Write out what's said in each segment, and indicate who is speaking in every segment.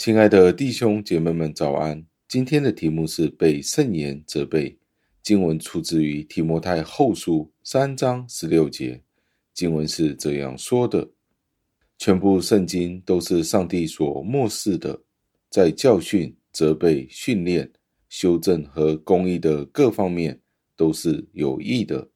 Speaker 1: 亲爱的弟兄姐妹们，早安！今天的题目是被圣言责备。经文出自于提摩太后书三章十六节。经文是这样说的：全部圣经都是上帝所默示的，在教训、责备、训练、修正和公义的各方面都是有益的。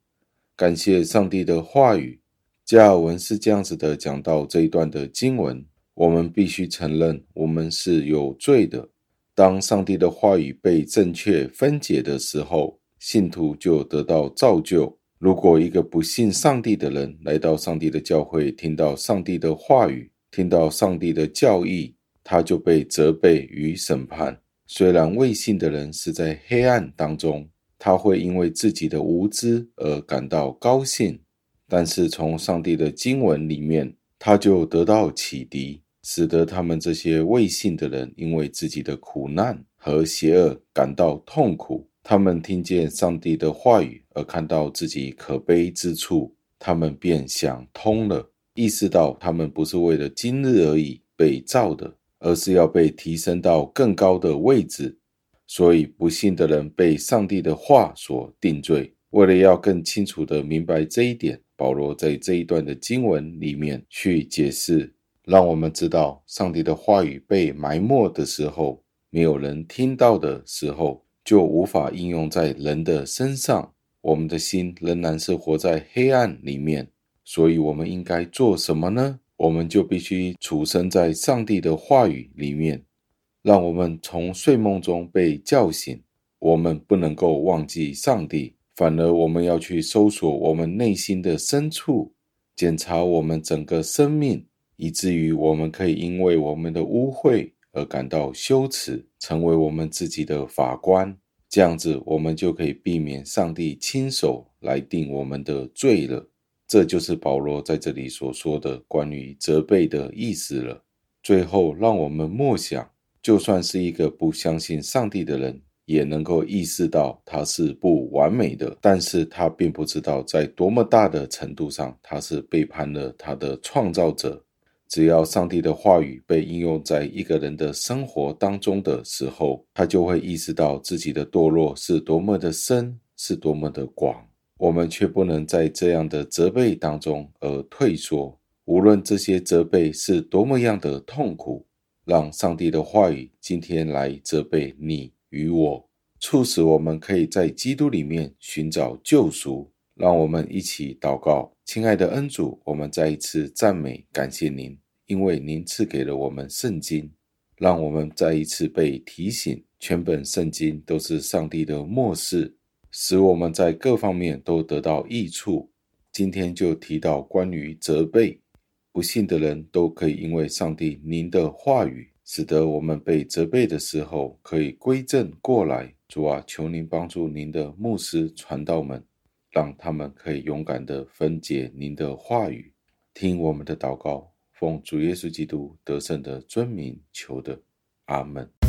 Speaker 1: 感谢上帝的话语。加尔文是这样子的讲到这一段的经文。我们必须承认，我们是有罪的。当上帝的话语被正确分解的时候，信徒就得到造就。如果一个不信上帝的人来到上帝的教会，听到上帝的话语，听到上帝的教义，他就被责备与审判。虽然未信的人是在黑暗当中，他会因为自己的无知而感到高兴，但是从上帝的经文里面，他就得到启迪。使得他们这些未信的人，因为自己的苦难和邪恶感到痛苦。他们听见上帝的话语，而看到自己可悲之处，他们便想通了，意识到他们不是为了今日而已被造的，而是要被提升到更高的位置。所以，不信的人被上帝的话所定罪。为了要更清楚地明白这一点，保罗在这一段的经文里面去解释。让我们知道，上帝的话语被埋没的时候，没有人听到的时候，就无法应用在人的身上。我们的心仍然是活在黑暗里面，所以我们应该做什么呢？我们就必须处身在上帝的话语里面，让我们从睡梦中被叫醒。我们不能够忘记上帝，反而我们要去搜索我们内心的深处，检查我们整个生命。以至于我们可以因为我们的污秽而感到羞耻，成为我们自己的法官。这样子，我们就可以避免上帝亲手来定我们的罪了。这就是保罗在这里所说的关于责备的意思了。最后，让我们默想，就算是一个不相信上帝的人，也能够意识到他是不完美的，但是他并不知道在多么大的程度上，他是背叛了他的创造者。只要上帝的话语被应用在一个人的生活当中的时候，他就会意识到自己的堕落是多么的深，是多么的广。我们却不能在这样的责备当中而退缩，无论这些责备是多么样的痛苦，让上帝的话语今天来责备你与我，促使我们可以在基督里面寻找救赎。让我们一起祷告，亲爱的恩主，我们再一次赞美感谢您。因为您赐给了我们圣经，让我们再一次被提醒，全本圣经都是上帝的默示，使我们在各方面都得到益处。今天就提到关于责备，不信的人都可以因为上帝您的话语，使得我们被责备的时候可以归正过来。主啊，求您帮助您的牧师传道们，让他们可以勇敢的分解您的话语，听我们的祷告。奉主耶稣基督得胜的尊名求的，阿门。